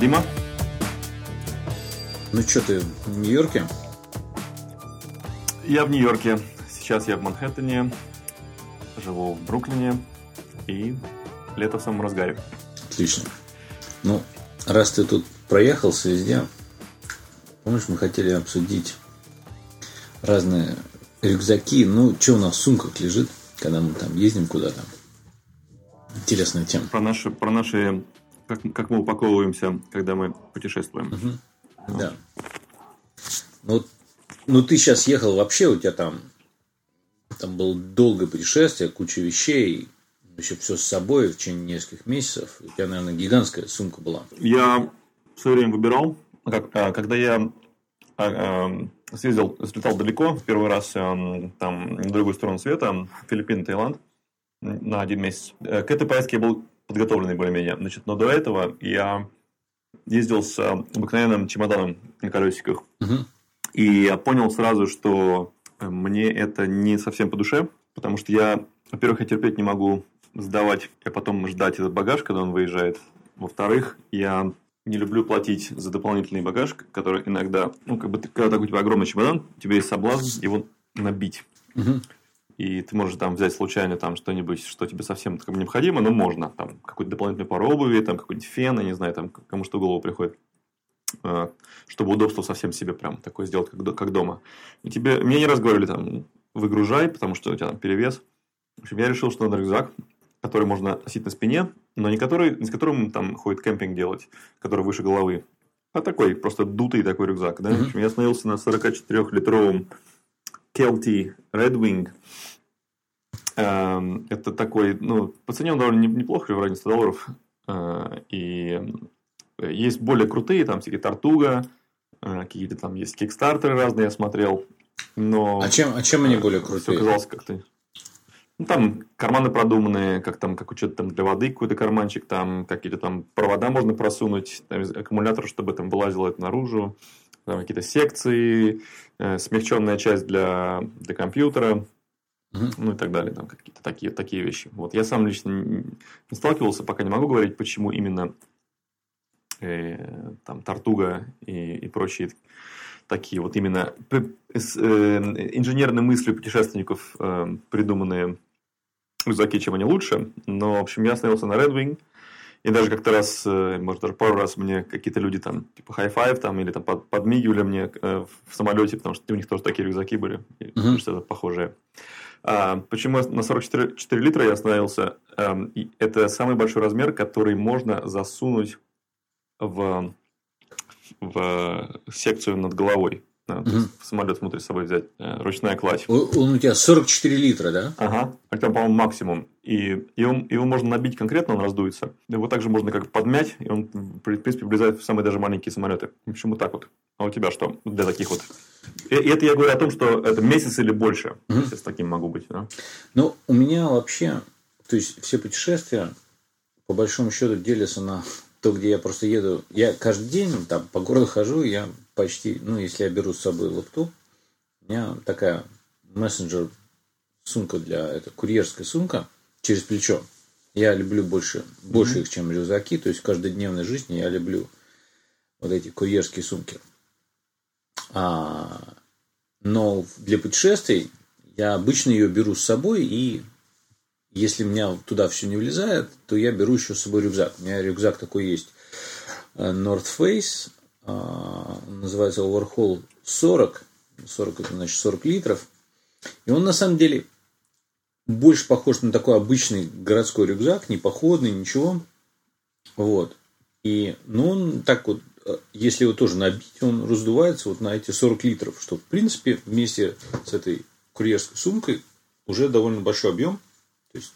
Дима. Ну что ты в Нью-Йорке? Я в Нью-Йорке. Сейчас я в Манхэттене. Живу в Бруклине. И лето в самом разгаре. Отлично. Ну, раз ты тут проехался везде, помнишь, мы хотели обсудить разные рюкзаки. Ну, что у нас в сумках лежит, когда мы там ездим куда-то. Интересная тема. Про наши, про наши как, как мы упаковываемся, когда мы путешествуем. Угу. Да. Ну, ну, ты сейчас ехал вообще, у тебя там, там было долгое путешествие, куча вещей, еще все с собой в течение нескольких месяцев. У тебя, наверное, гигантская сумка была. Я в свое время выбирал, как, а, когда я а, а, съездил, слетал далеко, первый раз там на другую сторону света, Филиппины, Таиланд, на один месяц. Э, к этой поездке я был подготовленный более-менее. Значит, но до этого я ездил с обыкновенным чемоданом на колесиках. Угу. И я понял сразу, что мне это не совсем по душе, потому что я, во-первых, я терпеть не могу сдавать, а потом ждать этот багаж, когда он выезжает. Во-вторых, я не люблю платить за дополнительный багаж, который иногда, ну, как бы, когда у тебя огромный чемодан, у тебя есть соблазн его набить. Угу и ты можешь там взять случайно там что-нибудь, что тебе совсем как бы, необходимо, но можно. Там какой-то дополнительный пар обуви, там какой-нибудь фен, я не знаю, там кому что в голову приходит. А, чтобы удобство совсем себе прям такое сделать, как, как дома. И тебе, мне не раз говорили, там, выгружай, потому что у тебя там перевес. В общем, я решил, что надо рюкзак, который можно носить на спине, но не который, не с которым там ходит кемпинг делать, который выше головы, а такой, просто дутый такой рюкзак. Да? В общем, я остановился на 44-литровом Kelty Red Wing. Эм, это такой, ну, по цене он довольно неплохо, в районе 100 долларов. Э, и есть более крутые, там всякие Тартуга, э, какие-то там есть кикстартеры разные, я смотрел. Но а чем, а чем они более крутые? Все казалось как-то... Ну, там карманы продуманные, как там, как учет там для воды какой-то карманчик, там какие-то там провода можно просунуть, там, аккумулятор, чтобы там вылазило это наружу, там какие-то секции, э, смягченная часть для, для компьютера ну и так далее, там какие-то такие, такие вещи. Вот. Я сам лично не сталкивался, пока не могу говорить, почему именно э, там Тартуга и, и прочие такие вот именно с э, инженерной мыслью путешественников э, придуманные рюкзаки, чем они лучше. Но, в общем, я остановился на Red Wing. И даже как-то раз, э, может, даже пару раз мне какие-то люди там, типа, high-five там, или там под, подмигивали мне э, в самолете, потому что у них тоже такие рюкзаки были. Uh-huh. Что-то похожее. А, почему на 44 4 литра я остановился? Эм, это самый большой размер, который можно засунуть в, в секцию над головой. Угу. Самолет внутрь с собой взять, э, ручная кладь. Он у тебя 44 литра, да? Ага. Это, по-моему, максимум. И его, его можно набить конкретно, он раздуется. Его также можно как подмять, и он, в принципе, влезает в самые даже маленькие самолеты. В общем, вот так вот. А у тебя что для таких вот и это я говорю о том, что это месяц или больше. Угу. Я с таким могу быть. Да? Ну, у меня вообще, то есть все путешествия, по большому счету, делятся на то, где я просто еду. Я каждый день там по городу хожу, я почти, ну, если я беру с собой лаптоп, у меня такая мессенджер сумка для, это курьерская сумка через плечо. Я люблю больше, больше mm-hmm. их, чем рюкзаки. То есть в каждодневной жизни я люблю вот эти курьерские сумки. А, но для путешествий я обычно ее беру с собой, и если у меня туда все не влезает, то я беру еще с собой рюкзак. У меня рюкзак такой есть э, North Face, а, называется Overhaul 40. 40 это значит 40 литров. И он на самом деле больше похож на такой обычный городской рюкзак, не походный, ничего. Вот. И, ну, он так вот если его тоже набить, он раздувается вот на эти 40 литров, что в принципе вместе с этой курьерской сумкой уже довольно большой объем. То есть,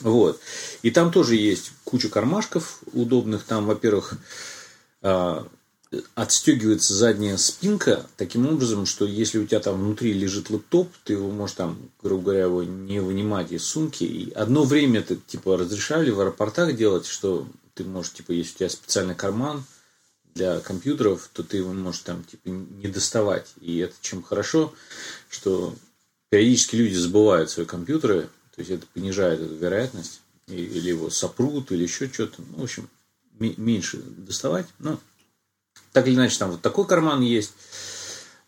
вот. И там тоже есть куча кармашков удобных. Там, во-первых, а, отстегивается задняя спинка таким образом, что если у тебя там внутри лежит лэптоп, ты его можешь там, грубо говоря, его не вынимать из сумки. И одно время это типа разрешали в аэропортах делать, что ты можешь, типа, если у тебя специальный карман для компьютеров, то ты его можешь там, типа, не доставать. И это чем хорошо, что периодически люди забывают свои компьютеры, то есть это понижает эту вероятность. или его сопрут, или еще что-то. Ну, в общем, меньше доставать. Ну, так или иначе, там вот такой карман есть.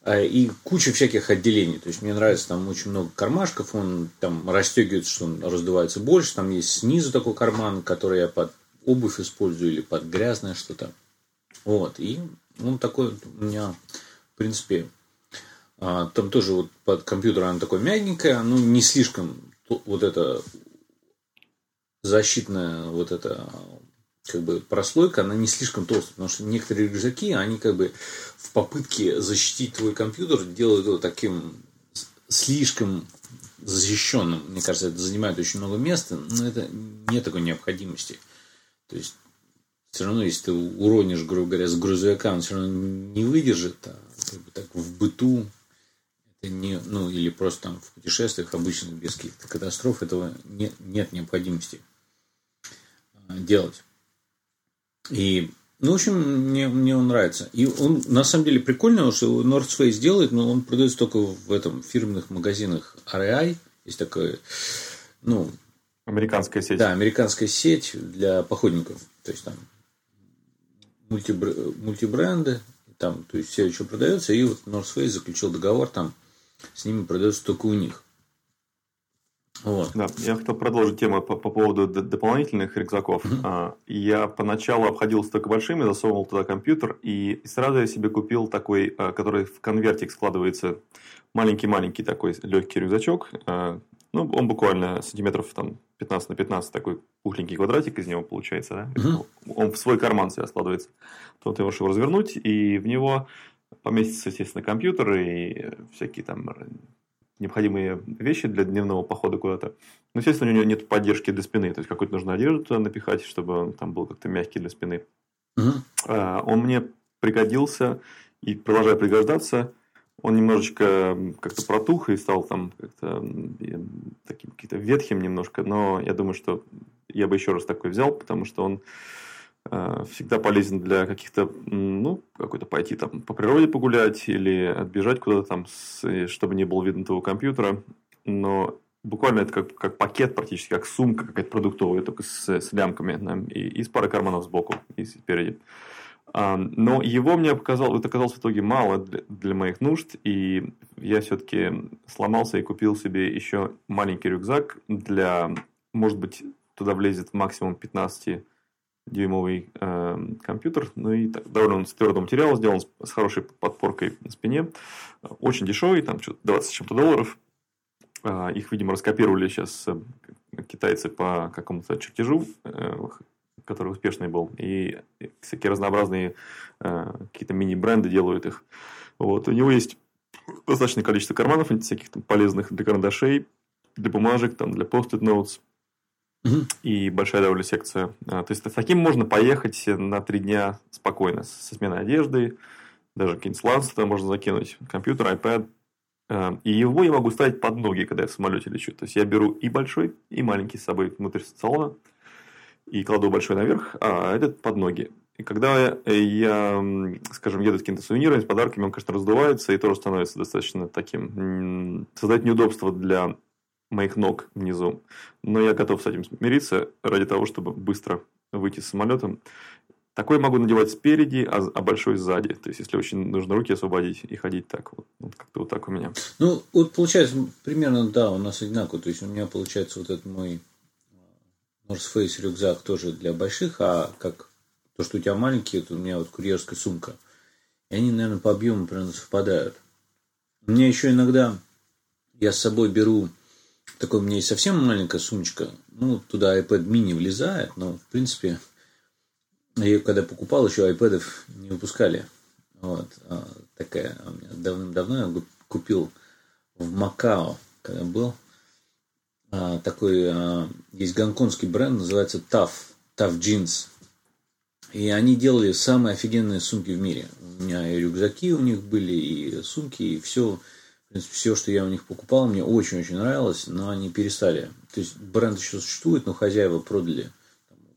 А, и куча всяких отделений. То есть мне нравится там очень много кармашков, он там расстегивается, что он раздувается больше. Там есть снизу такой карман, который я под обувь использую или под грязное что-то. Вот. И он такой у меня, в принципе, а, там тоже вот под компьютер она такой мягенькая, ну не слишком вот это защитная вот эта как бы прослойка, она не слишком толстая, потому что некоторые рюкзаки, они как бы в попытке защитить твой компьютер делают его таким слишком защищенным. Мне кажется, это занимает очень много места, но это нет такой необходимости. То есть, все равно, если ты уронишь, грубо говоря, с грузовика, он все равно не выдержит, а как бы так в быту это не, ну, или просто там в путешествиях обычных без каких-то катастроф этого нет, нет необходимости а, делать. И, ну, в общем, мне, мне он нравится. И он, на самом деле, прикольно, что North Face делает, но он продается только в этом фирменных магазинах REI. Есть такой, ну... Американская сеть. Да, американская сеть для походников. То есть, там мультибр... мультибренды, там, то есть, все еще продается. И вот North Face заключил договор, там, с ними продается только у них. Вот. Да, я хотел продолжить тему по, по поводу дополнительных рюкзаков. Mm-hmm. Я поначалу обходился только большими, засовывал туда компьютер, и сразу я себе купил такой, а, который в конвертик складывается, маленький-маленький такой легкий рюкзачок. А, ну, он буквально сантиметров там 15 на 15, такой пухленький квадратик из него получается. Да? Mm-hmm. Он в свой карман себя складывается. То ты можешь его развернуть, и в него поместится, естественно, компьютер и всякие там необходимые вещи для дневного похода куда-то. Но, естественно, у него нет поддержки для спины. То есть, какую-то нужно одежду туда напихать, чтобы он там был как-то мягкий для спины. Угу. Он мне пригодился и продолжая пригождаться. Он немножечко как-то протух и стал там как-то таким каким-то ветхим немножко. Но я думаю, что я бы еще раз такой взял, потому что он всегда полезен для каких-то, ну, какой-то пойти там по природе погулять или отбежать куда-то там, чтобы не было видно твоего компьютера. Но буквально это как, как пакет практически, как сумка какая-то продуктовая, только с, с лямками да, и, и с парой карманов сбоку и спереди. А, но его мне показалось, это оказалось в итоге мало для, для моих нужд, и я все-таки сломался и купил себе еще маленький рюкзак для, может быть, туда влезет максимум 15 дюймовый э, компьютер, ну и так, довольно он материала сделан, с, с хорошей подпоркой на спине, очень дешевый, там что-то 20 с чем-то долларов, э, их, видимо, раскопировали сейчас э, китайцы по какому-то чертежу, э, который успешный был, и всякие разнообразные э, какие-то мини-бренды делают их. Вот. У него есть достаточное количество карманов, всяких там полезных для карандашей, для бумажек, там, для post-it notes, и большая довольно секция. А, то есть, с таким можно поехать на три дня спокойно, со сменой одежды, даже какие-нибудь сланцы туда можно закинуть, компьютер, iPad. А, и его я могу ставить под ноги, когда я в самолете лечу. То есть, я беру и большой, и маленький с собой внутрь салона, и кладу большой наверх, а этот под ноги. И когда я, скажем, еду с какими-то сувенирами, с подарками, он, конечно, раздувается и тоже становится достаточно таким... Создать неудобство для моих ног внизу. Но я готов с этим смириться ради того, чтобы быстро выйти с самолетом. Такой могу надевать спереди, а, а большой сзади. То есть, если очень нужно руки освободить и ходить так. Вот, вот как-то вот так у меня. Ну, вот получается, примерно, да, у нас одинаково. То есть, у меня получается вот этот мой а, North Face рюкзак тоже для больших, а как то, что у тебя маленький, это у меня вот курьерская сумка. И они, наверное, по объему примерно совпадают. У меня еще иногда я с собой беру такой у меня есть совсем маленькая сумочка. Ну, туда iPad mini влезает, но, в принципе, я ее когда покупал, еще iPad не выпускали. Вот. А, такая у меня давным-давно я купил в Макао, когда был. А, такой а, есть гонконгский бренд, называется Tough, Tough Jeans. И они делали самые офигенные сумки в мире. У меня и рюкзаки у них были, и сумки, и все в принципе, все, что я у них покупал, мне очень-очень нравилось, но они перестали. То есть бренд еще существует, но хозяева продали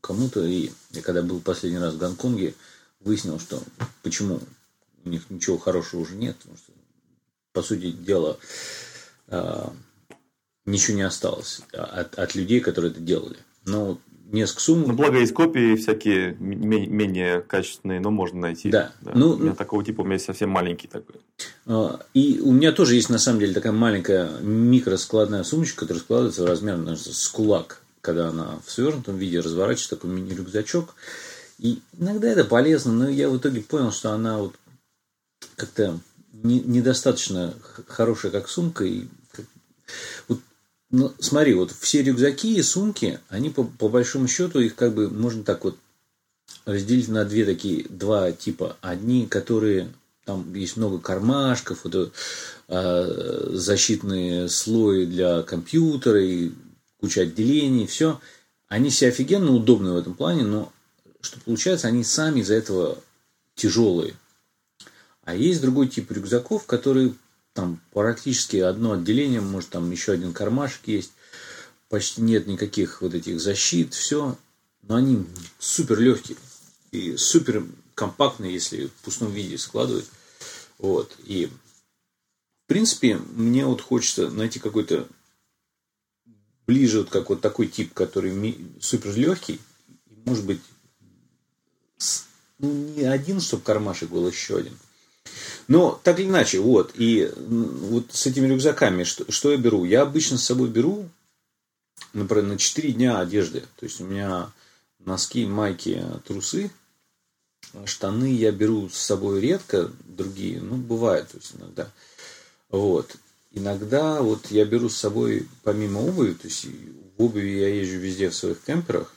кому-то. И я когда был последний раз в Гонконге, выяснил, что почему у них ничего хорошего уже нет. Потому что, по сути дела, а, ничего не осталось от, от людей, которые это делали. но несколько сумок. Ну, благо есть копии всякие менее качественные, но можно найти. Да. да. Ну, у меня такого типа, у меня есть совсем маленький такой. А, и у меня тоже есть, на самом деле, такая маленькая микроскладная сумочка, которая складывается в размер, наверное, с кулак, когда она в свернутом виде разворачивается, такой мини-рюкзачок. И иногда это полезно, но я в итоге понял, что она вот как-то не, недостаточно хорошая как сумка. И вот, ну, смотри, вот все рюкзаки и сумки, они по, по большому счету их как бы можно так вот разделить на две такие, два типа. Одни, которые там есть много кармашков, вот, э, защитные слои для компьютера и куча отделений, все. Они все офигенно удобны в этом плане, но что получается, они сами из-за этого тяжелые. А есть другой тип рюкзаков, которые там практически одно отделение, может там еще один кармашек есть, почти нет никаких вот этих защит, все, но они супер легкие и супер компактные, если в пустом виде складывать. Вот. И в принципе, мне вот хочется найти какой-то ближе вот как вот такой тип, который супер легкий, может быть, ну, не один, чтобы кармашек был, еще один. Но так или иначе, вот. И вот с этими рюкзаками, что, что я беру? Я обычно с собой беру, например, на 4 дня одежды. То есть у меня носки, майки, трусы, штаны я беру с собой редко, другие, ну, бывает, то есть иногда. Вот. Иногда вот я беру с собой, помимо обуви, то есть в обуви я езжу везде в своих кемперах,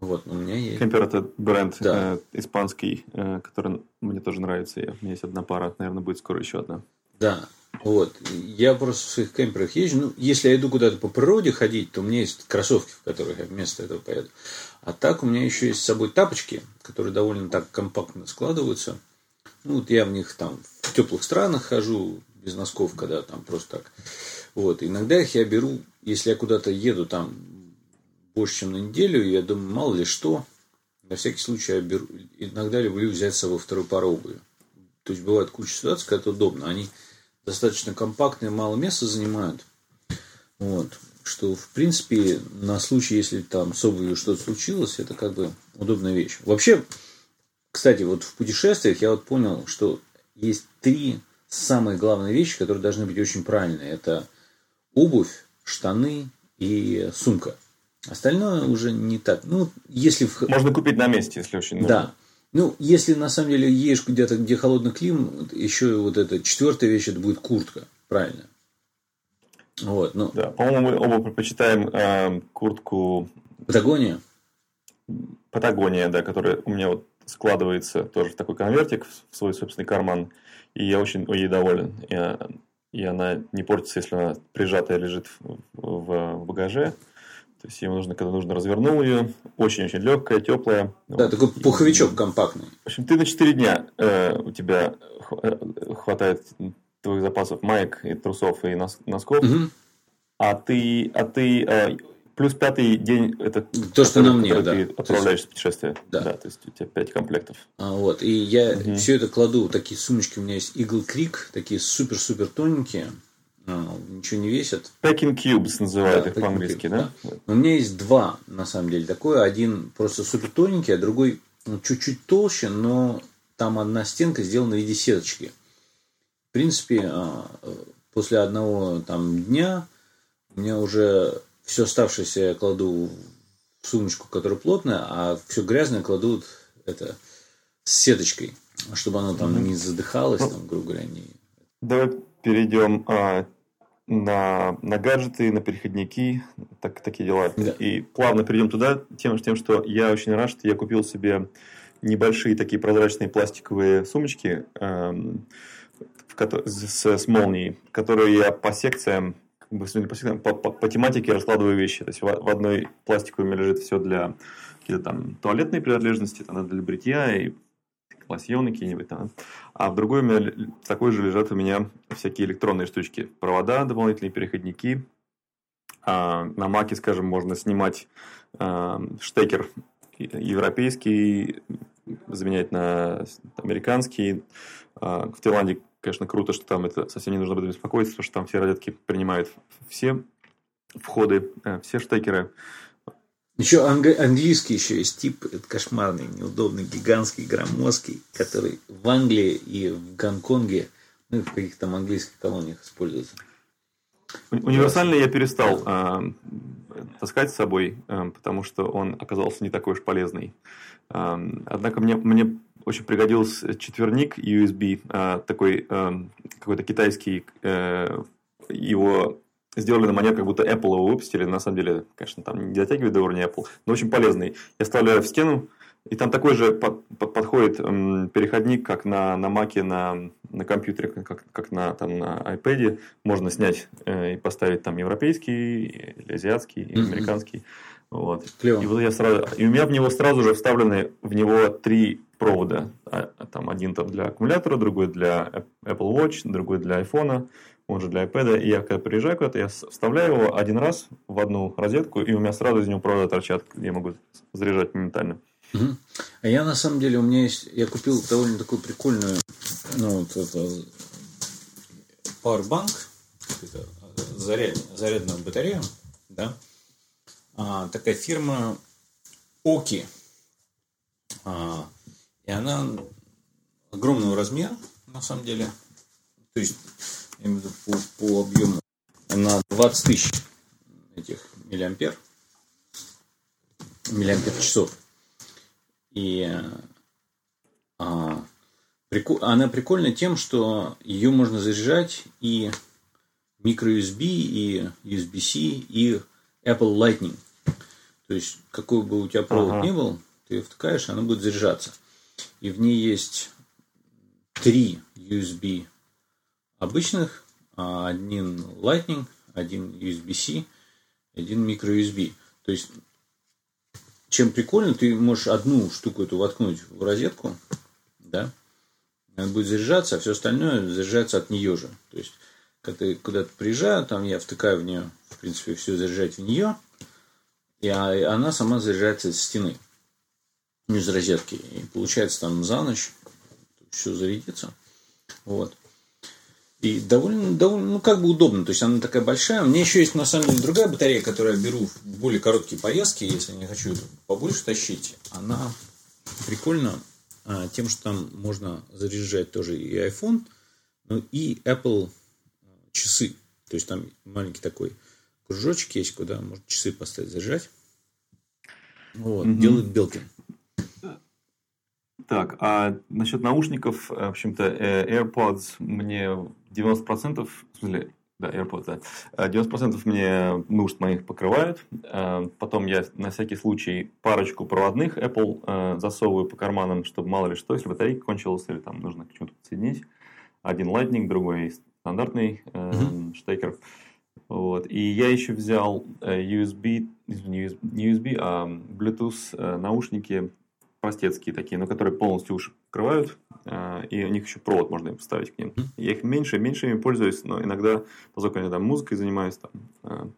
вот, у меня есть. Кемпер это бренд да. э, испанский, э, который мне тоже нравится. Я, у меня есть одна пара, наверное, будет скоро еще одна. Да, вот. Я просто в своих кемперах езжу. Ну, если я иду куда-то по природе ходить, то у меня есть кроссовки, в которых я вместо этого поеду. А так у меня еще есть с собой тапочки, которые довольно так компактно складываются. Ну, вот я в них там в теплых странах хожу, без носков, когда там просто так. Вот. Иногда их я беру, если я куда-то еду там больше, чем на неделю. Я думаю, мало ли что. На всякий случай я беру, иногда люблю взять с собой вторую пару обуви. То есть бывает куча ситуаций, когда это удобно. Они достаточно компактные, мало места занимают. Вот. Что, в принципе, на случай, если там с обувью что-то случилось, это как бы удобная вещь. Вообще, кстати, вот в путешествиях я вот понял, что есть три самые главные вещи, которые должны быть очень правильные. Это обувь, штаны и сумка. Остальное уже не так. Ну, если... Можно купить на месте, если очень нужно. Да. Ну, если на самом деле едешь где-то, где холодный климат, еще вот эта четвертая вещь, это будет куртка. Правильно. Вот, ну. Да, по-моему, мы оба предпочитаем э, куртку... Патагония? Патагония, да, которая у меня вот складывается тоже в такой конвертик, в свой собственный карман. И я очень ей доволен. И, и она не портится, если она прижатая лежит в, в багаже. То есть ему нужно, когда нужно, развернул ее. Очень-очень легкая, теплая. Да, вот. такой пуховичок компактный. В общем, ты на 4 дня э, у тебя э, хватает твоих запасов маек и трусов и носков. Угу. А ты, а ты э, плюс пятый день это то, что на мне, да. ты отправляешься в путешествие. Да. да. То есть у тебя пять комплектов. А, вот. И я угу. все это кладу, такие сумочки у меня есть Eagle Creek, такие супер-супер тоненькие. А, ничего не весят. Packing cubes называют да, их по-английски, да? да? У меня есть два, на самом деле, такое. Один просто супер тоненький, а другой ну, чуть-чуть толще, но там одна стенка сделана в виде сеточки. В принципе, а, после одного там дня у меня уже все оставшееся я кладу в сумочку, которая плотная, а все грязное кладу это с сеточкой, чтобы оно там mm-hmm. не задыхалось, ну, там, грубо говоря, не... Давай перейдем а, на, на гаджеты, на переходники, так, такие дела. Да. И плавно перейдем туда тем, тем, что я очень рад, что я купил себе небольшие такие прозрачные пластиковые сумочки эм, в, с, с молнией, которые я по секциям, как бы, по, секциям по, по, по тематике раскладываю вещи. То есть в, в одной пластиковой у меня лежит все для какие-то там туалетные принадлежности, там, для бритья и лосьоны какие-нибудь там. А в другой у меня такой же лежат у меня всякие электронные штучки. Провода, дополнительные переходники. А на маке, скажем, можно снимать а, штекер европейский, заменять на американский. А, в Таиланде, конечно, круто, что там это совсем не нужно об этом беспокоиться, потому что там все розетки принимают все входы, э, все штекеры. Еще анг- английский еще есть тип, это кошмарный, неудобный, гигантский, громоздкий, который в Англии и в Гонконге, ну и в каких-то там английских колониях используется. Универсальный я перестал э, таскать с собой, э, потому что он оказался не такой уж полезный. Э, однако мне, мне очень пригодился четверник USB, э, такой э, какой-то китайский, э, его сделали на манер, как будто Apple его выпустили. На самом деле, конечно, там не дотягивает до уровня Apple, но очень полезный. Я вставляю в стену, и там такой же под, под, подходит эм, переходник, как на, на Mac, на, на компьютере, как, как на, там, на iPad. Можно снять э, и поставить там европейский, или азиатский, или mm-hmm. американский. Вот. Клево. И, вот я сразу, и у меня в него сразу же вставлены в него три провода. А, там один там для аккумулятора, другой для Apple Watch, другой для iPhone он же для iPad. И я когда приезжаю куда-то, я вставляю его один раз в одну розетку, и у меня сразу из него провода торчат, я могу заряжать моментально. А я на самом деле, у меня есть, я купил довольно такую прикольную, ну, вот это, Powerbank, это заряд, зарядную батарею, да, а, такая фирма Оки, а, и она огромного размера, на самом деле, то есть виду по, по объему, на 20 тысяч этих миллиампер, миллиампер часов. И а, прикол, она прикольна тем, что ее можно заряжать и microUSB, и USB-C, и Apple Lightning. То есть, какой бы у тебя провод ага. ни был, ты ее втыкаешь, она будет заряжаться. И в ней есть три USB обычных, а один Lightning, один USB-C, один microUSB. То есть, чем прикольно, ты можешь одну штуку эту воткнуть в розетку, да, она будет заряжаться, а все остальное заряжается от нее же. То есть, когда я куда-то приезжаю, там я втыкаю в нее, в принципе, все заряжать в нее, и она сама заряжается из стены, из розетки. И получается там за ночь все зарядится. Вот. И довольно, довольно, ну, как бы удобно. То есть, она такая большая. У меня еще есть, на самом деле, другая батарея, которую я беру в более короткие поездки, если не хочу побольше тащить. Она прикольна а, тем, что там можно заряжать тоже и iPhone, ну, и Apple часы. То есть, там маленький такой кружочек есть, куда можно часы поставить, заряжать. Вот, угу. делает Белкин. Так, а насчет наушников, в общем-то, э, AirPods мне 90%, в смысле, да, AirPods, да, 90% мне нужд моих покрывают. Э, потом я на всякий случай парочку проводных Apple э, засовываю по карманам, чтобы мало ли что, если батарейка кончилась или там нужно к чему-то подсоединить. Один Lightning, другой стандартный mm-hmm. штекер. Вот. И я еще взял USB, не USB, а Bluetooth наушники простецкие такие, но которые полностью уши покрывают, а, и у них еще провод можно им поставить к ним. Я их меньше, меньше ими пользуюсь, но иногда, поскольку я там музыкой занимаюсь, там, а,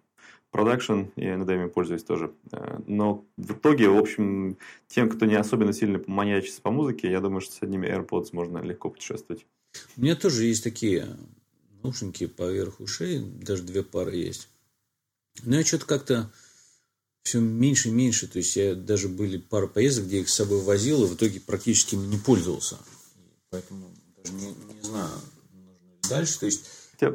продакшн, я иногда ими пользуюсь тоже. А, но в итоге, в общем, тем, кто не особенно сильно маньячится по музыке, я думаю, что с одними AirPods можно легко путешествовать. У меня тоже есть такие наушники поверх ушей, даже две пары есть. Но я что-то как-то все меньше и меньше. То есть, я даже были пара поездок, где я их с собой возил, и в итоге практически не пользовался. Поэтому даже не, не знаю, нужно ли дальше. То есть,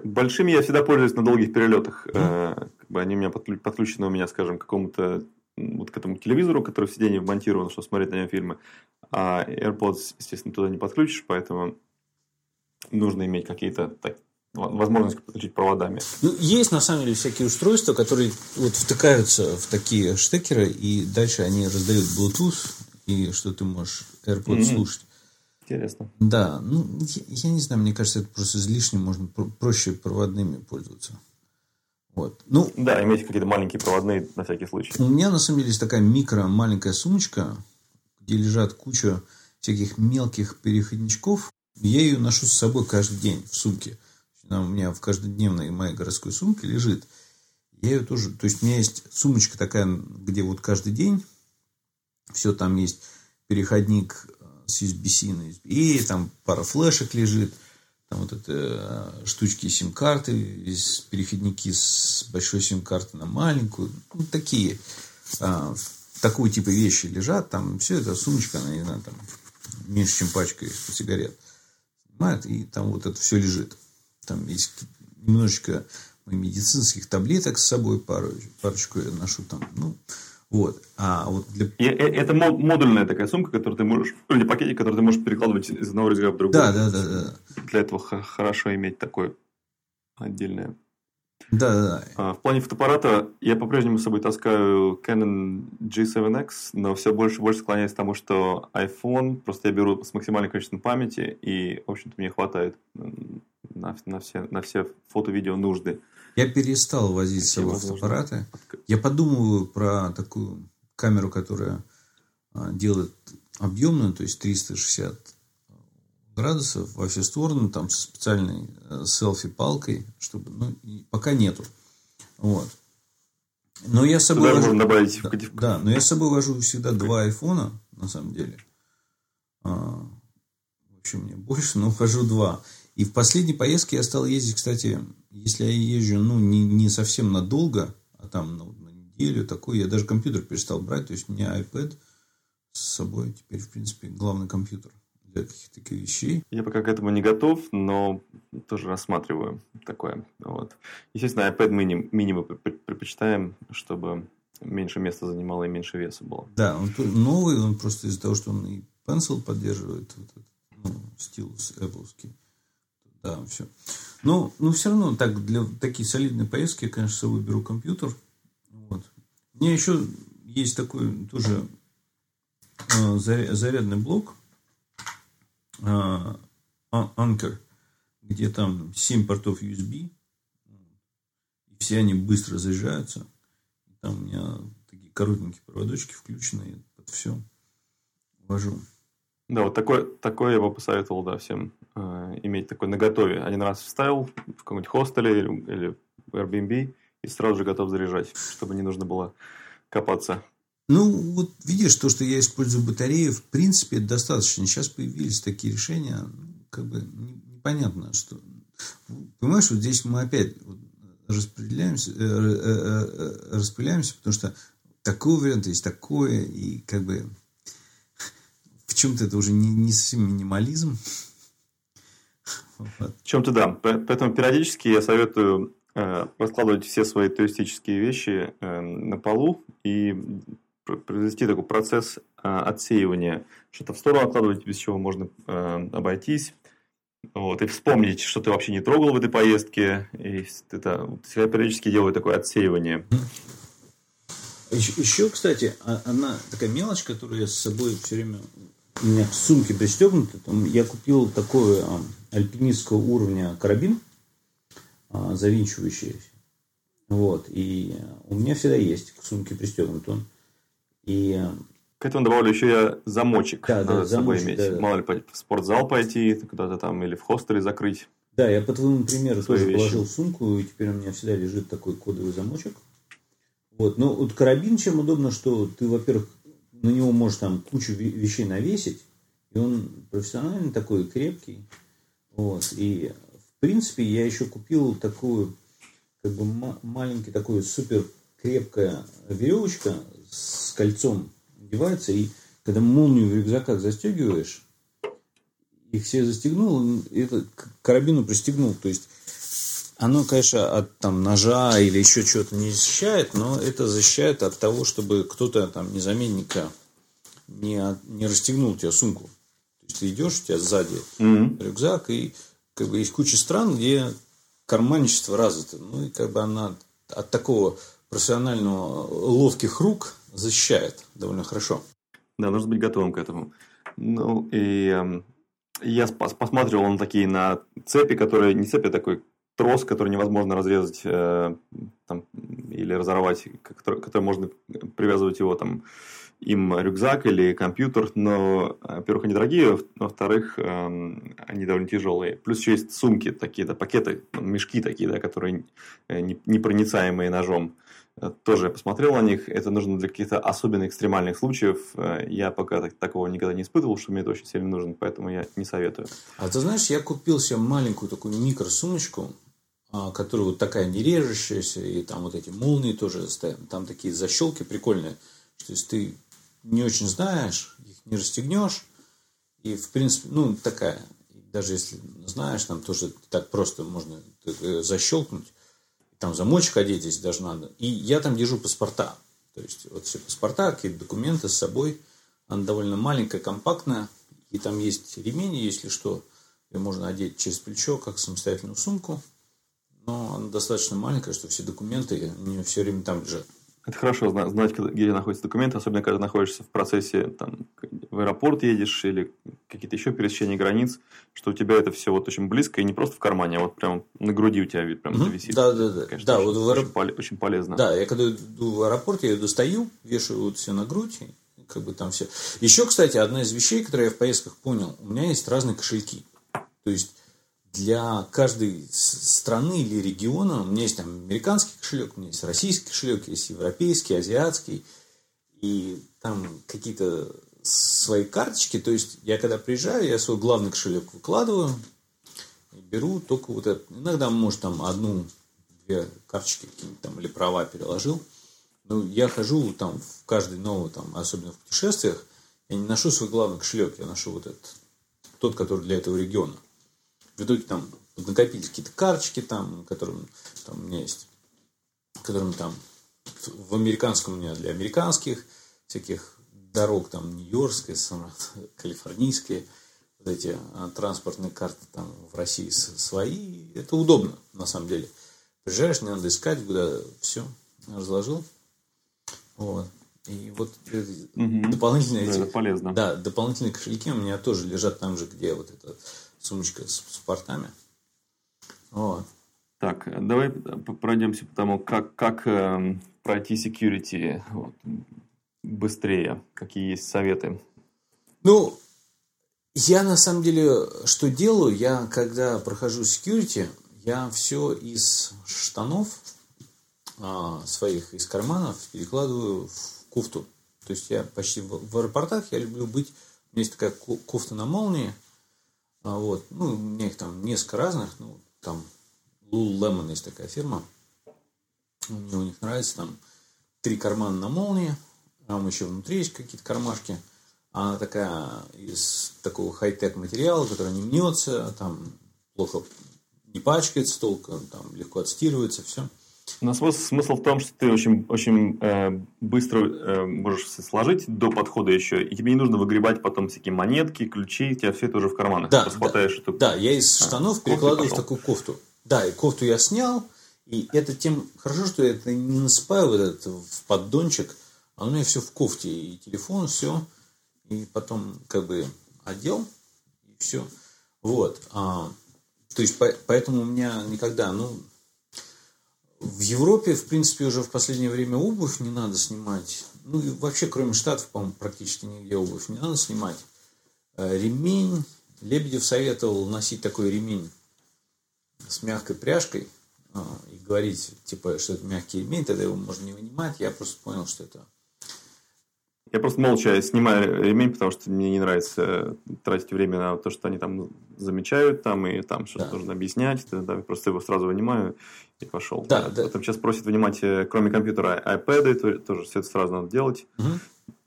Большими я всегда пользуюсь на долгих перелетах. Mm-hmm. Как бы они у меня подключены у меня, скажем, к какому-то вот к этому телевизору, который в сиденье вмонтирован, чтобы смотреть на нем фильмы. А AirPods, естественно, туда не подключишь, поэтому нужно иметь какие-то так, возможность подключить проводами. Ну, есть на самом деле всякие устройства, которые вот втыкаются в такие штекеры, и дальше они раздают Bluetooth, и что ты можешь AirPods mm-hmm. слушать. Интересно. Да, ну, я, я не знаю, мне кажется, это просто излишне, можно проще проводными пользоваться. Вот. Ну, да, иметь какие-то маленькие проводные на всякий случай. У меня на самом деле есть такая микро маленькая сумочка, где лежат куча всяких мелких переходничков. Я ее ношу с собой каждый день в сумке она у меня в каждодневной моей городской сумке лежит. Я ее тоже, то есть у меня есть сумочка такая, где вот каждый день все там есть переходник с USB-C на USB, там пара флешек лежит. там вот это штучки сим-карты, переходники с большой сим-карты на маленькую. Ну, такие, а, такого типа вещи лежат. Там все это сумочка, она, не знаю, там меньше, чем пачка сигарет. Снимает, и там вот это все лежит. Там есть немножечко медицинских таблеток с собой, пару, парочку я ношу там. Ну, вот. А вот для... Это модульная такая сумка, которую ты можешь, ну, или пакетик, который ты можешь перекладывать из одного рюкзака в другой. Да, да, да, да. Для этого хорошо иметь такое отдельное. Да, да, да. А, в плане фотоаппарата я по-прежнему с собой таскаю Canon G7X, но все больше и больше склоняюсь к тому, что iPhone просто я беру с максимальным количеством памяти, и, в общем-то, мне хватает на, на, все, на все фото-видео нужды. Я перестал возить с собой фотоаппараты. Я подумываю про такую камеру, которая а, делает объемную, то есть 360 градусов во все стороны, там со специальной э, селфи-палкой, чтобы, ну, пока нету. Вот. Но я с собой Туда вожу... можно добавить да, да, но я с собой вожу всегда два айфона, на самом деле. А, в общем, мне больше, но вожу два. И в последней поездке я стал ездить, кстати, если я езжу, ну, не, не совсем надолго, а там ну, на неделю, такой, я даже компьютер перестал брать, то есть у меня iPad с собой теперь, в принципе, главный компьютер для каких-то таких вещей. Я пока к этому не готов, но тоже рассматриваю такое. Вот. Естественно, iPad mini, mini мы предпочитаем, чтобы меньше места занимало и меньше веса было. Да, он новый, он просто из-за того, что он и Pencil поддерживает, вот этот, ну, стилус Apple. Да, все. Но, но все равно, так, для такие солидные поездки я, конечно, с собой беру компьютер. Вот. У меня еще есть такой тоже э, зарядный блок э, Anker, где там 7 портов USB. И все они быстро заряжаются. Там у меня такие коротенькие проводочки включенные под все. Вожу. Да, вот такой, такой я бы посоветовал, да, всем э, иметь такой наготове. Один раз вставил в каком-нибудь хостеле или, или Airbnb и сразу же готов заряжать, чтобы не нужно было копаться. Ну, вот видишь, то, что я использую батарею, в принципе, достаточно. Сейчас появились такие решения, как бы непонятно, что... Понимаешь, вот здесь мы опять распределяемся, э, э, э, распыляемся, потому что такой вариант есть такое, и как бы в чем-то это уже не, не совсем минимализм. В чем-то да. Поэтому периодически я советую э, раскладывать все свои туристические вещи э, на полу и произвести такой процесс э, отсеивания. Что-то в сторону откладывать, без чего можно э, обойтись. Вот, и вспомнить, что ты вообще не трогал в этой поездке. И это, я периодически делаю такое отсеивание. Еще, еще, кстати, а, она такая мелочь, которую я с собой все время у меня в сумке пристегнуты. Там я купил такой а, альпинистского уровня карабин, а, завинчивающийся. Вот. И у меня всегда есть к сумке пристегнут он. И а, к этому добавлю еще я замочек да, да, собой иметь. Да, да. Мало ли в спортзал пойти, куда-то там или в хостеле закрыть. Да, я по твоему примеру тоже вещи. положил в сумку, и теперь у меня всегда лежит такой кодовый замочек. Вот. Но вот карабин чем удобно, что ты, во-первых, на него можешь там кучу вещей навесить, и он профессиональный такой, крепкий. Вот. И в принципе я еще купил такую, как бы маленький такой супер крепкая веревочка с кольцом одевается, и когда молнию в рюкзаках застегиваешь, их все застегнул, это карабину пристегнул. То есть оно, конечно, от там, ножа или еще чего-то не защищает, но это защищает от того, чтобы кто-то там незаменника не, не расстегнул тебе сумку. То есть ты идешь, у тебя сзади mm-hmm. рюкзак, и как бы есть куча стран, где карманничество развито. Ну и как бы она от такого профессионального ловких рук защищает довольно хорошо. Да, нужно быть готовым к этому. Ну и э, я посмотрел он такие на цепи, которые не цепи, а такой трос, который невозможно разрезать э, там, или разорвать, который, который можно привязывать его там им рюкзак или компьютер, но, во-первых, они дорогие, во-вторых, э, они довольно тяжелые. Плюс еще есть сумки такие, да, пакеты, мешки такие, да, которые непроницаемые ножом. Тоже посмотрел на них. Это нужно для каких-то особенно экстремальных случаев. Я пока такого никогда не испытывал, что мне это очень сильно нужно, поэтому я не советую. А ты знаешь, я купил себе маленькую такую микросумочку, а, которая вот такая не режущаяся, и там вот эти молнии тоже стоят. Там такие защелки прикольные, что если ты не очень знаешь, их не расстегнешь, и в принципе, ну, такая, даже если знаешь, там тоже так просто можно э, защелкнуть, там замочек одеть, если даже надо. И я там держу паспорта. То есть, вот все паспорта, какие-то документы с собой. Она довольно маленькая, компактная. И там есть ремень, если что. Ее можно одеть через плечо, как самостоятельную сумку но она достаточно маленькая, что все документы у нее все время там лежат. Это хорошо знать, где находятся документы, особенно когда находишься в процессе, там, в аэропорт едешь или какие-то еще пересечения границ, что у тебя это все вот очень близко и не просто в кармане, а вот прям на груди у тебя вид прям mm-hmm. висит. Да, да, да. Конечно, да, очень, вот в аэроп... очень, очень полезно. Да, я когда иду в аэропорт, я ее достаю, вешаю вот все на грудь, как бы там все. Еще, кстати, одна из вещей, которые я в поездках понял, у меня есть разные кошельки. То есть для каждой страны или региона, у меня есть там американский кошелек, у меня есть российский кошелек, есть европейский, азиатский, и там какие-то свои карточки, то есть я когда приезжаю, я свой главный кошелек выкладываю, беру только вот это. Иногда, может, там одну-две карточки какие-нибудь там или права переложил. Но я хожу там в каждый новый, там, особенно в путешествиях, я не ношу свой главный кошелек, я ношу вот этот, тот, который для этого региона. В итоге там накопились какие-то карточки, там, которым там, у меня есть, которым там в американском у меня для американских всяких дорог, там, Нью-Йоркская, калифорнийские, вот эти а, транспортные карты там в России свои. Это удобно, на самом деле. Приезжаешь, не надо искать, куда все разложил. Вот. И вот угу. дополнительные да, эти, полезно. Да, дополнительные кошельки у меня тоже лежат там же, где вот это сумочка с паспортами. Вот. Так, давай пройдемся по тому, как, как э, пройти security вот, быстрее. Какие есть советы? Ну, я на самом деле, что делаю, я когда прохожу security, я все из штанов а, своих, из карманов перекладываю в кофту. То есть я почти в, в аэропортах, я люблю быть, у меня есть такая кофта на молнии, а вот. Ну, у меня их там несколько разных. Ну, там Lululemon есть такая фирма. Мне у них нравится. Там три кармана на молнии. Там еще внутри есть какие-то кармашки. Она такая из такого хай-тек материала, который не мнется, там плохо не пачкается толком, там легко отстирывается, все. Но смысл в том, что ты очень, очень э, быстро э, можешь все сложить до подхода еще, и тебе не нужно выгребать потом всякие монетки, ключи, у тебя все это уже в карманах. Да, да, эту... да я из а, штанов а, перекладываю в такую кофту. Да, и кофту я снял, и это тем хорошо, что я это не насыпаю в этот в поддончик, а у меня все в кофте, и телефон, все, и потом как бы одел, и все. Вот. А, то есть, по, поэтому у меня никогда, ну, в Европе, в принципе, уже в последнее время обувь не надо снимать. Ну, и вообще, кроме Штатов, по-моему, практически нигде обувь не надо снимать. Э, ремень. Лебедев советовал носить такой ремень с мягкой пряжкой а, и говорить, типа, что это мягкий ремень, тогда его можно не вынимать. Я просто понял, что это я просто молча снимаю ремень, потому что мне не нравится тратить время на то, что они там замечают, там и там что-то да. нужно объяснять. Да, просто его сразу вынимаю и пошел. Да, да. Потом сейчас просят вынимать, э, кроме компьютера, iPad, тоже все это сразу надо делать. Угу.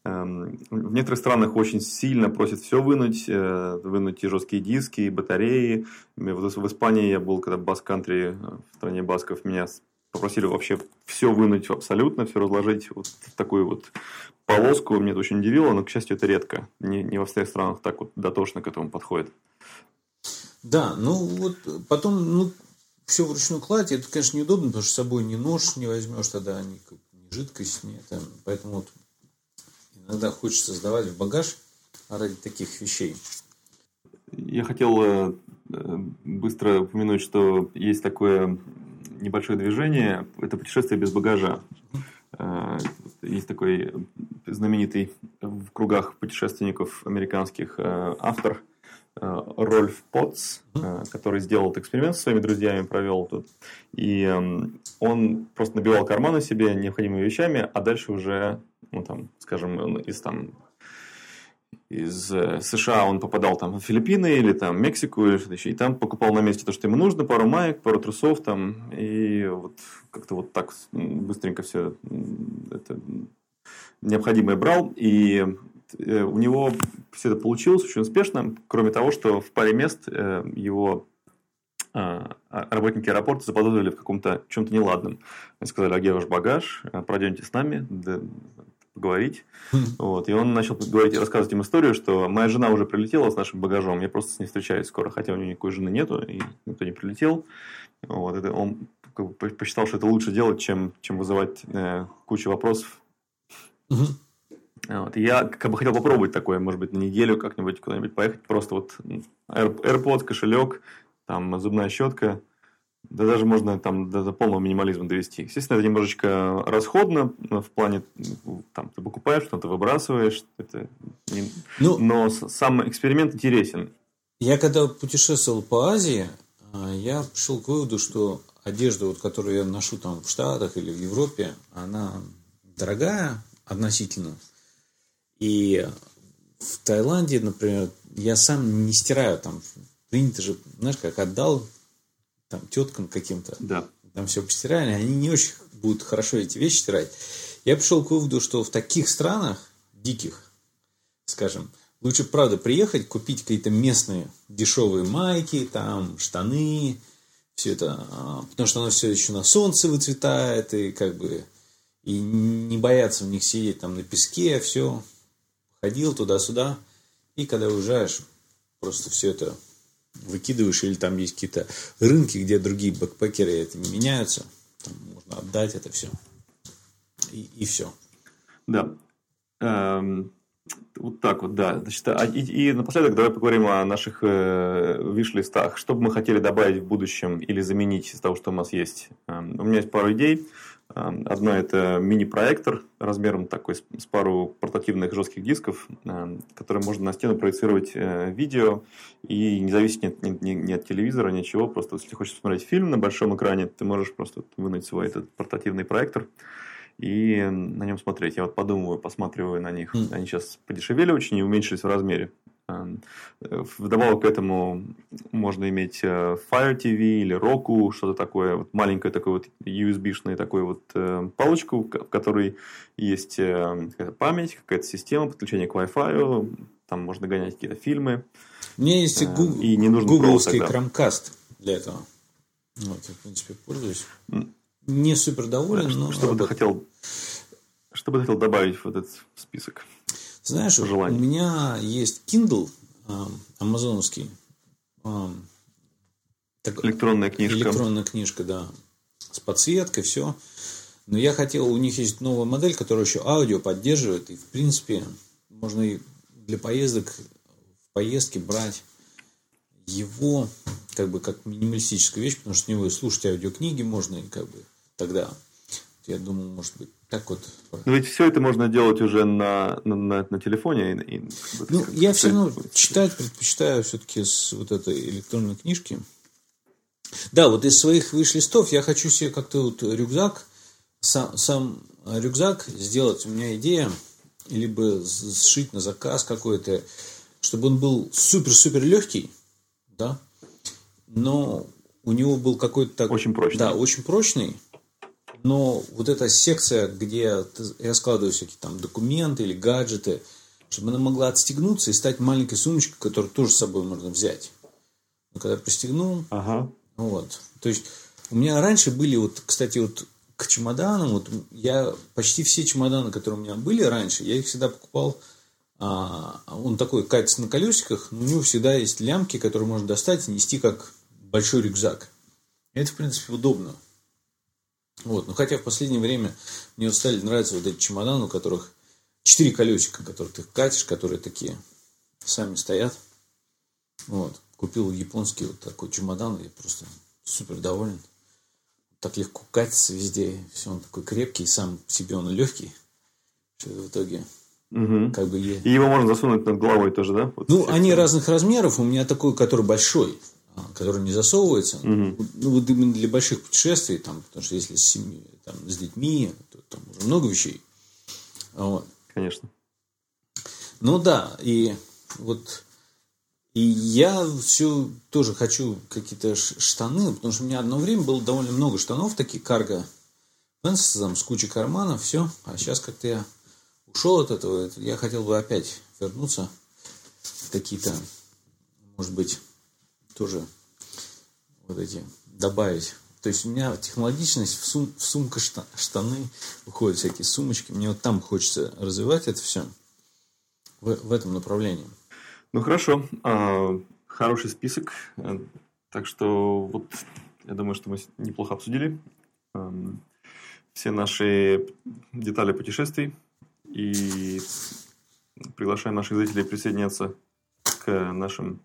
В некоторых странах очень сильно просят все вынуть, э, вынуть и жесткие диски, и батареи. В Испании я был, когда бас-кантри э, в стране басков, меня попросили вообще все вынуть абсолютно, все разложить вот в такую вот полоску. Меня это очень удивило, но, к счастью, это редко. Не, не во всех странах так вот дотошно к этому подходит. Да, ну вот потом, ну, все вручную кладь, это, конечно, неудобно, потому что с собой ни нож не возьмешь тогда, ни, ни жидкость, ни это. Поэтому вот иногда хочется сдавать в багаж ради таких вещей. Я хотел э, быстро упомянуть, что есть такое небольшое движение. Это путешествие без багажа. Э, есть такой знаменитый в кругах путешественников американских э, автор э, Рольф Потц, который сделал этот эксперимент со своими друзьями, провел тут. И эм, он просто набивал карманы себе необходимыми вещами, а дальше уже, ну там, скажем, из там из э, США он попадал там в Филиппины или там Мексику или что-то еще, и там покупал на месте то, что ему нужно, пару маек, пару трусов там, и вот как-то вот так быстренько все это необходимое брал, и э, у него все это получилось очень успешно, кроме того, что в паре мест э, его а, а, работники аэропорта заподозрили в каком-то чем-то неладном. Они сказали, а где ваш багаж? Пройдемте с нами, поговорить. Вот. И он начал говорить, рассказывать им историю, что моя жена уже прилетела с нашим багажом, я просто с ней встречаюсь скоро, хотя у нее никакой жены нету, и никто не прилетел. Вот. Это он как бы, посчитал, что это лучше делать, чем, чем вызывать э, кучу вопросов. Угу. Вот. Я как бы хотел попробовать такое, может быть, на неделю как-нибудь куда-нибудь поехать, просто вот AirPods, кошелек, там зубная щетка – да даже можно там до, до полного минимализма довести. Естественно, это немножечко расходно в плане, там, ты покупаешь, что-то выбрасываешь. Это не... ну, но сам эксперимент интересен. Я когда путешествовал по Азии, а, я пришел к выводу, что одежда, вот, которую я ношу там в Штатах или в Европе, она дорогая относительно. И в Таиланде, например, я сам не стираю там. Принято же, знаешь, как отдал там, теткам каким-то, да. там все постирали, они не очень будут хорошо эти вещи стирать. Я пришел к выводу, что в таких странах, диких, скажем, лучше, правда, приехать, купить какие-то местные дешевые майки, там, штаны, все это, а, потому что оно все еще на солнце выцветает, и как бы и не бояться в них сидеть там на песке, все, ходил туда-сюда, и когда уезжаешь, просто все это выкидываешь, или там есть какие-то рынки, где другие бэкпекеры это меняются, там можно отдать это все. И, и все. Да. Эм, вот так вот, да. Значит, а, и, и напоследок давай поговорим о наших э, виш-листах. Что бы мы хотели добавить в будущем или заменить из того, что у нас есть? Эм, у меня есть пару идей. Одна – это мини-проектор размером такой с пару портативных жестких дисков, который можно на стену проецировать э, видео и не зависеть ни, ни от телевизора, ничего. Просто если хочешь посмотреть фильм на большом экране, ты можешь просто вынуть свой этот портативный проектор и на нем смотреть. Я вот подумываю, посматриваю на них. Они сейчас подешевели очень и уменьшились в размере. Вдобавок к этому можно иметь э, Fire TV или Roku, что-то такое, вот маленькое такое вот USB-шное такой вот э, палочку, в которой есть э, какая-то память, какая-то система подключения к Wi-Fi, там можно гонять какие-то фильмы. Меня есть и, Google, и не нужно гугловский Chromecast для этого. Вот, я, в принципе, пользуюсь. Не супер доволен, да, но... Что бы ты хотел, что бы ты хотел добавить в этот список? Знаешь, у меня есть Kindle э, амазоновский. Э, так, электронная книжка. Электронная книжка, да. С подсветкой, все. Но я хотел, у них есть новая модель, которая еще аудио поддерживает. И, в принципе, можно и для поездок, в поездке брать его как бы как минималистическую вещь, потому что с него и слушать аудиокниги можно, и как бы тогда я думаю, может быть, так вот. Но ведь все это можно делать уже на, на, на, на телефоне. И, и, ну, я все равно читать предпочитаю все-таки с вот этой электронной книжки. Да, вот из своих выш-листов я хочу себе как-то вот рюкзак, сам, сам рюкзак сделать. У меня идея, либо сшить на заказ какой-то, чтобы он был супер-супер легкий, да, но у него был какой-то так... Очень прочный. Да, очень прочный, но вот эта секция, где я складываю всякие там документы или гаджеты, чтобы она могла отстегнуться и стать маленькой сумочкой, которую тоже с собой можно взять. Но когда пристегнул, ага. вот. То есть у меня раньше были вот, кстати, вот к чемоданам, вот я почти все чемоданы, которые у меня были раньше, я их всегда покупал. А, он такой катится на колесиках, но у него всегда есть лямки, которые можно достать и нести как большой рюкзак. И это, в принципе, удобно. Вот. Но хотя в последнее время мне вот стали нравиться вот эти чемоданы, у которых четыре колесика, которые ты катишь, которые такие сами стоят. Вот. Купил японский вот такой чемодан, я просто супер доволен. Так легко катится везде, все он такой крепкий, сам себе он легкий. Что в итоге Мгм. Как бы И его можно засунуть над головой тоже, да? Вот Ну, они разных размеров. У меня такой, который большой, который не засовывается. Мгм. Ну, вот именно для больших путешествий, там, потому что если с, семьей, там, с детьми, то там уже много вещей. Вот. Конечно. Ну да, и вот и я все тоже хочу какие-то штаны, потому что у меня одно время было довольно много штанов, такие карго пенс, там, с кучей карманов, все. А сейчас как-то я ушел от этого. Это- Я хотел бы опять вернуться какие-то, может быть, тоже вот эти добавить. То есть у меня технологичность в, сум, в сумка шта- штаны, выходят всякие сумочки. Мне вот там хочется развивать это все в, в этом направлении. Ну хорошо, А, хороший список. Э, Так что вот я думаю, что мы неплохо обсудили эм, все наши детали путешествий и приглашаем наших зрителей присоединяться к нашим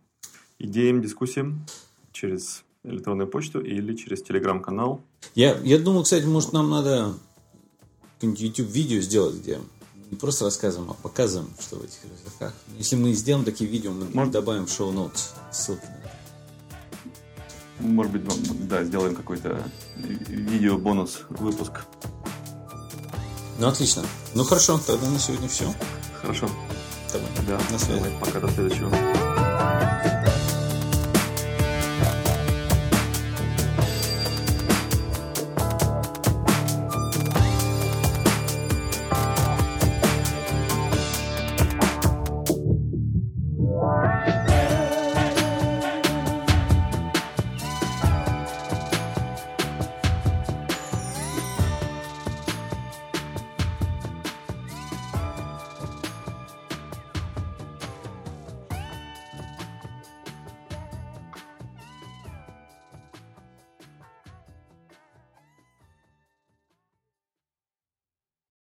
идеям, дискуссиям через электронную почту или через телеграм-канал. Я, я думаю, кстати, может, нам надо какое-нибудь YouTube-видео сделать, где не просто рассказываем, а показываем, что в этих рюкзаках. Если мы сделаем такие видео, мы Может- добавим в шоу-ноутс ссылки. Может быть, да, сделаем какой-то видео-бонус выпуск. Ну, отлично. Ну, хорошо, тогда на сегодня все. Хорошо. Давай. Да, На связи. давай, пока, до следующего.